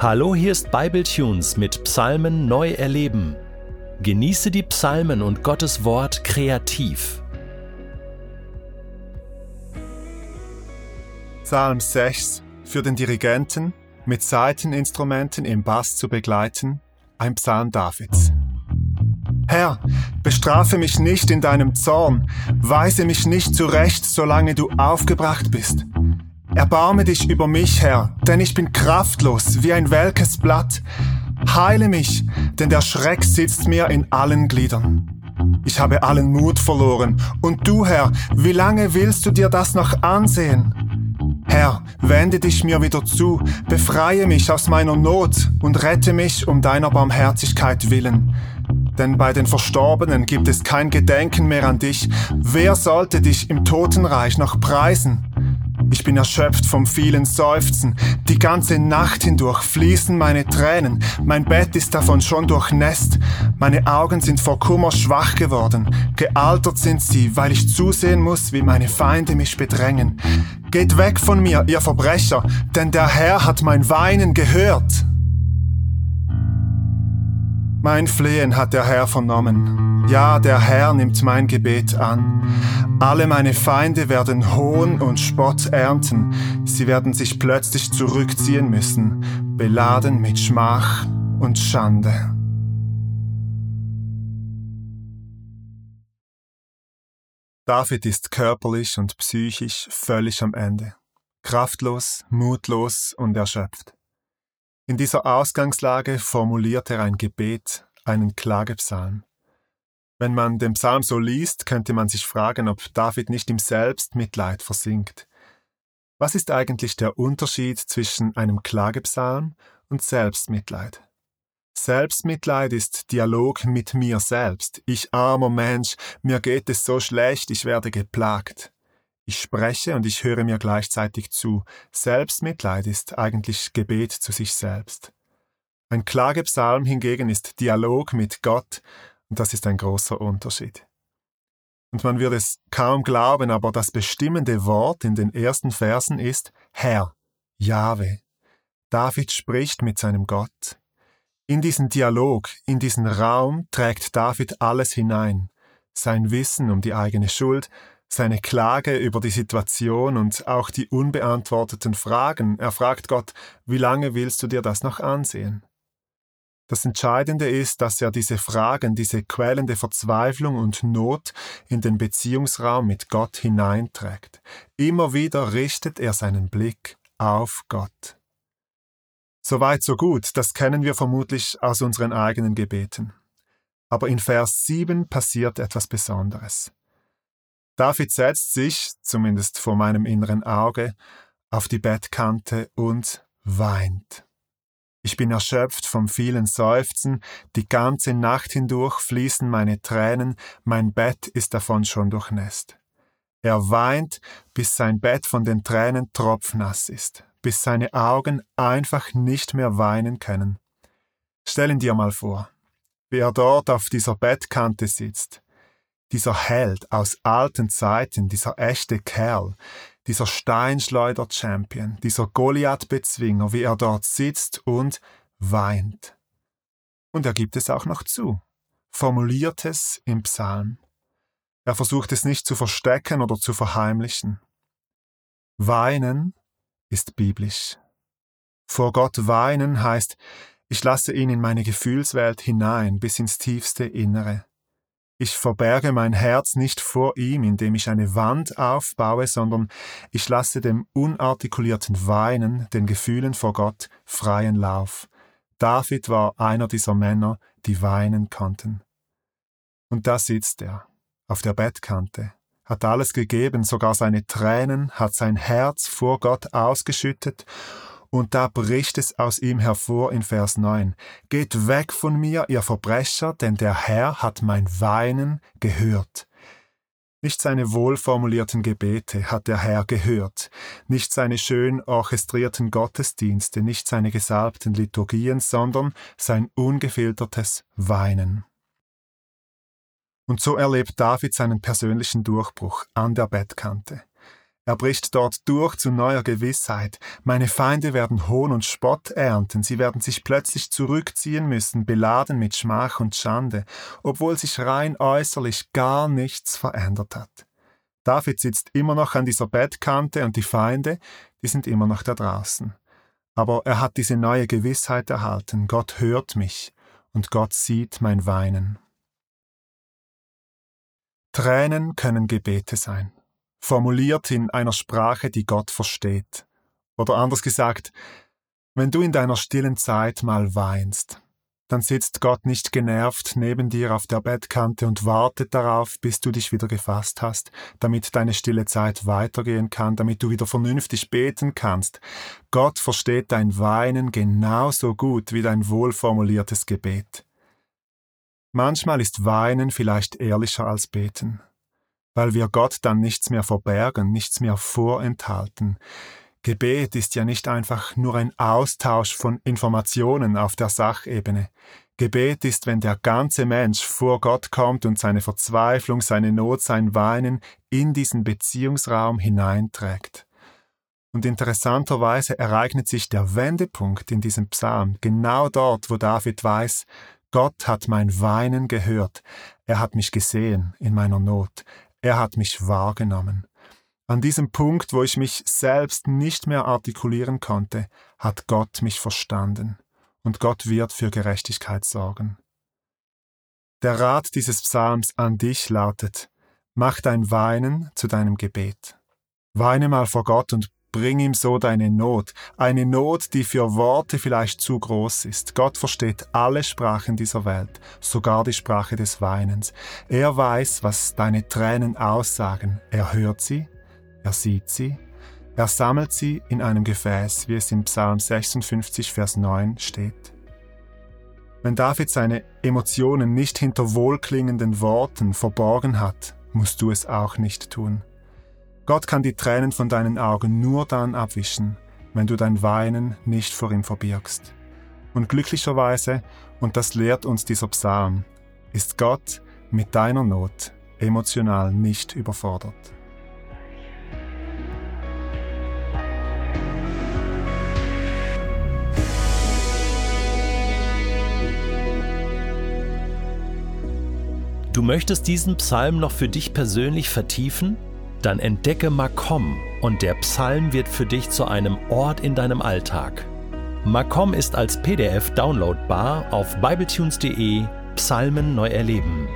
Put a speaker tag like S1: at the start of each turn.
S1: Hallo, hier ist Bibletunes mit Psalmen neu erleben. Genieße die Psalmen und Gottes Wort kreativ.
S2: Psalm 6 für den Dirigenten mit Saiteninstrumenten im Bass zu begleiten, ein Psalm Davids. Herr, bestrafe mich nicht in deinem Zorn, weise mich nicht zurecht, solange du aufgebracht bist. Erbarme dich über mich, Herr, denn ich bin kraftlos wie ein welkes Blatt. Heile mich, denn der Schreck sitzt mir in allen Gliedern. Ich habe allen Mut verloren. Und du, Herr, wie lange willst du dir das noch ansehen? Herr, wende dich mir wieder zu, befreie mich aus meiner Not und rette mich um deiner Barmherzigkeit willen. Denn bei den Verstorbenen gibt es kein Gedenken mehr an dich. Wer sollte dich im Totenreich noch preisen? Ich bin erschöpft vom vielen Seufzen. Die ganze Nacht hindurch fließen meine Tränen. Mein Bett ist davon schon durchnässt. Meine Augen sind vor Kummer schwach geworden. Gealtert sind sie, weil ich zusehen muss, wie meine Feinde mich bedrängen. Geht weg von mir, ihr Verbrecher, denn der Herr hat mein Weinen gehört. Mein Flehen hat der Herr vernommen. Ja, der Herr nimmt mein Gebet an. Alle meine Feinde werden Hohn und Spott ernten. Sie werden sich plötzlich zurückziehen müssen, beladen mit Schmach und Schande. David ist körperlich und psychisch völlig am Ende, kraftlos, mutlos und erschöpft. In dieser Ausgangslage formuliert er ein Gebet, einen Klagepsalm. Wenn man den Psalm so liest, könnte man sich fragen, ob David nicht im Selbstmitleid versinkt. Was ist eigentlich der Unterschied zwischen einem Klagepsalm und Selbstmitleid? Selbstmitleid ist Dialog mit mir selbst. Ich armer Mensch, mir geht es so schlecht, ich werde geplagt. Ich spreche und ich höre mir gleichzeitig zu. Selbstmitleid ist eigentlich Gebet zu sich selbst. Ein Klagepsalm hingegen ist Dialog mit Gott, und das ist ein großer Unterschied. Und man wird es kaum glauben, aber das bestimmende Wort in den ersten Versen ist Herr, Jahwe. David spricht mit seinem Gott. In diesen Dialog, in diesen Raum trägt David alles hinein. Sein Wissen um die eigene Schuld, seine Klage über die Situation und auch die unbeantworteten Fragen. Er fragt Gott, wie lange willst du dir das noch ansehen? Das Entscheidende ist, dass er diese Fragen, diese quälende Verzweiflung und Not in den Beziehungsraum mit Gott hineinträgt. Immer wieder richtet er seinen Blick auf Gott. Soweit so gut, das kennen wir vermutlich aus unseren eigenen Gebeten. Aber in Vers 7 passiert etwas Besonderes. David setzt sich, zumindest vor meinem inneren Auge, auf die Bettkante und weint. Ich bin erschöpft vom vielen Seufzen, die ganze Nacht hindurch fließen meine Tränen, mein Bett ist davon schon durchnässt. Er weint, bis sein Bett von den Tränen tropfnass ist, bis seine Augen einfach nicht mehr weinen können. Stellen dir mal vor, wie er dort auf dieser Bettkante sitzt, dieser Held aus alten Zeiten, dieser echte Kerl, dieser Steinschleuder-Champion, dieser Goliath-Bezwinger, wie er dort sitzt und weint. Und er gibt es auch noch zu, formuliert es im Psalm. Er versucht es nicht zu verstecken oder zu verheimlichen. Weinen ist biblisch. Vor Gott weinen heißt, ich lasse ihn in meine Gefühlswelt hinein bis ins tiefste Innere. Ich verberge mein Herz nicht vor ihm, indem ich eine Wand aufbaue, sondern ich lasse dem unartikulierten Weinen, den Gefühlen vor Gott, freien Lauf. David war einer dieser Männer, die weinen konnten. Und da sitzt er, auf der Bettkante, hat alles gegeben, sogar seine Tränen, hat sein Herz vor Gott ausgeschüttet und da bricht es aus ihm hervor in Vers 9. Geht weg von mir, ihr Verbrecher, denn der Herr hat mein Weinen gehört. Nicht seine wohlformulierten Gebete hat der Herr gehört, nicht seine schön orchestrierten Gottesdienste, nicht seine gesalbten Liturgien, sondern sein ungefiltertes Weinen. Und so erlebt David seinen persönlichen Durchbruch an der Bettkante. Er bricht dort durch zu neuer Gewissheit. Meine Feinde werden Hohn und Spott ernten, sie werden sich plötzlich zurückziehen müssen, beladen mit Schmach und Schande, obwohl sich rein äußerlich gar nichts verändert hat. David sitzt immer noch an dieser Bettkante und die Feinde, die sind immer noch da draußen. Aber er hat diese neue Gewissheit erhalten, Gott hört mich und Gott sieht mein Weinen. Tränen können Gebete sein formuliert in einer Sprache, die Gott versteht. Oder anders gesagt, wenn du in deiner stillen Zeit mal weinst, dann sitzt Gott nicht genervt neben dir auf der Bettkante und wartet darauf, bis du dich wieder gefasst hast, damit deine stille Zeit weitergehen kann, damit du wieder vernünftig beten kannst. Gott versteht dein Weinen genauso gut wie dein wohlformuliertes Gebet. Manchmal ist Weinen vielleicht ehrlicher als Beten weil wir Gott dann nichts mehr verbergen, nichts mehr vorenthalten. Gebet ist ja nicht einfach nur ein Austausch von Informationen auf der Sachebene. Gebet ist, wenn der ganze Mensch vor Gott kommt und seine Verzweiflung, seine Not, sein Weinen in diesen Beziehungsraum hineinträgt. Und interessanterweise ereignet sich der Wendepunkt in diesem Psalm genau dort, wo David weiß, Gott hat mein Weinen gehört, er hat mich gesehen in meiner Not, er hat mich wahrgenommen. An diesem Punkt, wo ich mich selbst nicht mehr artikulieren konnte, hat Gott mich verstanden. Und Gott wird für Gerechtigkeit sorgen. Der Rat dieses Psalms an dich lautet, mach dein Weinen zu deinem Gebet. Weine mal vor Gott und Bring ihm so deine Not, eine Not, die für Worte vielleicht zu groß ist. Gott versteht alle Sprachen dieser Welt, sogar die Sprache des Weinens. Er weiß, was deine Tränen aussagen. Er hört sie, er sieht sie, er sammelt sie in einem Gefäß, wie es in Psalm 56, Vers 9 steht. Wenn David seine Emotionen nicht hinter wohlklingenden Worten verborgen hat, musst du es auch nicht tun. Gott kann die Tränen von deinen Augen nur dann abwischen, wenn du dein Weinen nicht vor ihm verbirgst. Und glücklicherweise, und das lehrt uns dieser Psalm, ist Gott mit deiner Not emotional nicht überfordert.
S1: Du möchtest diesen Psalm noch für dich persönlich vertiefen? Dann entdecke Makom und der Psalm wird für dich zu einem Ort in deinem Alltag. Makom ist als PDF downloadbar auf bibletunes.de Psalmen neu erleben.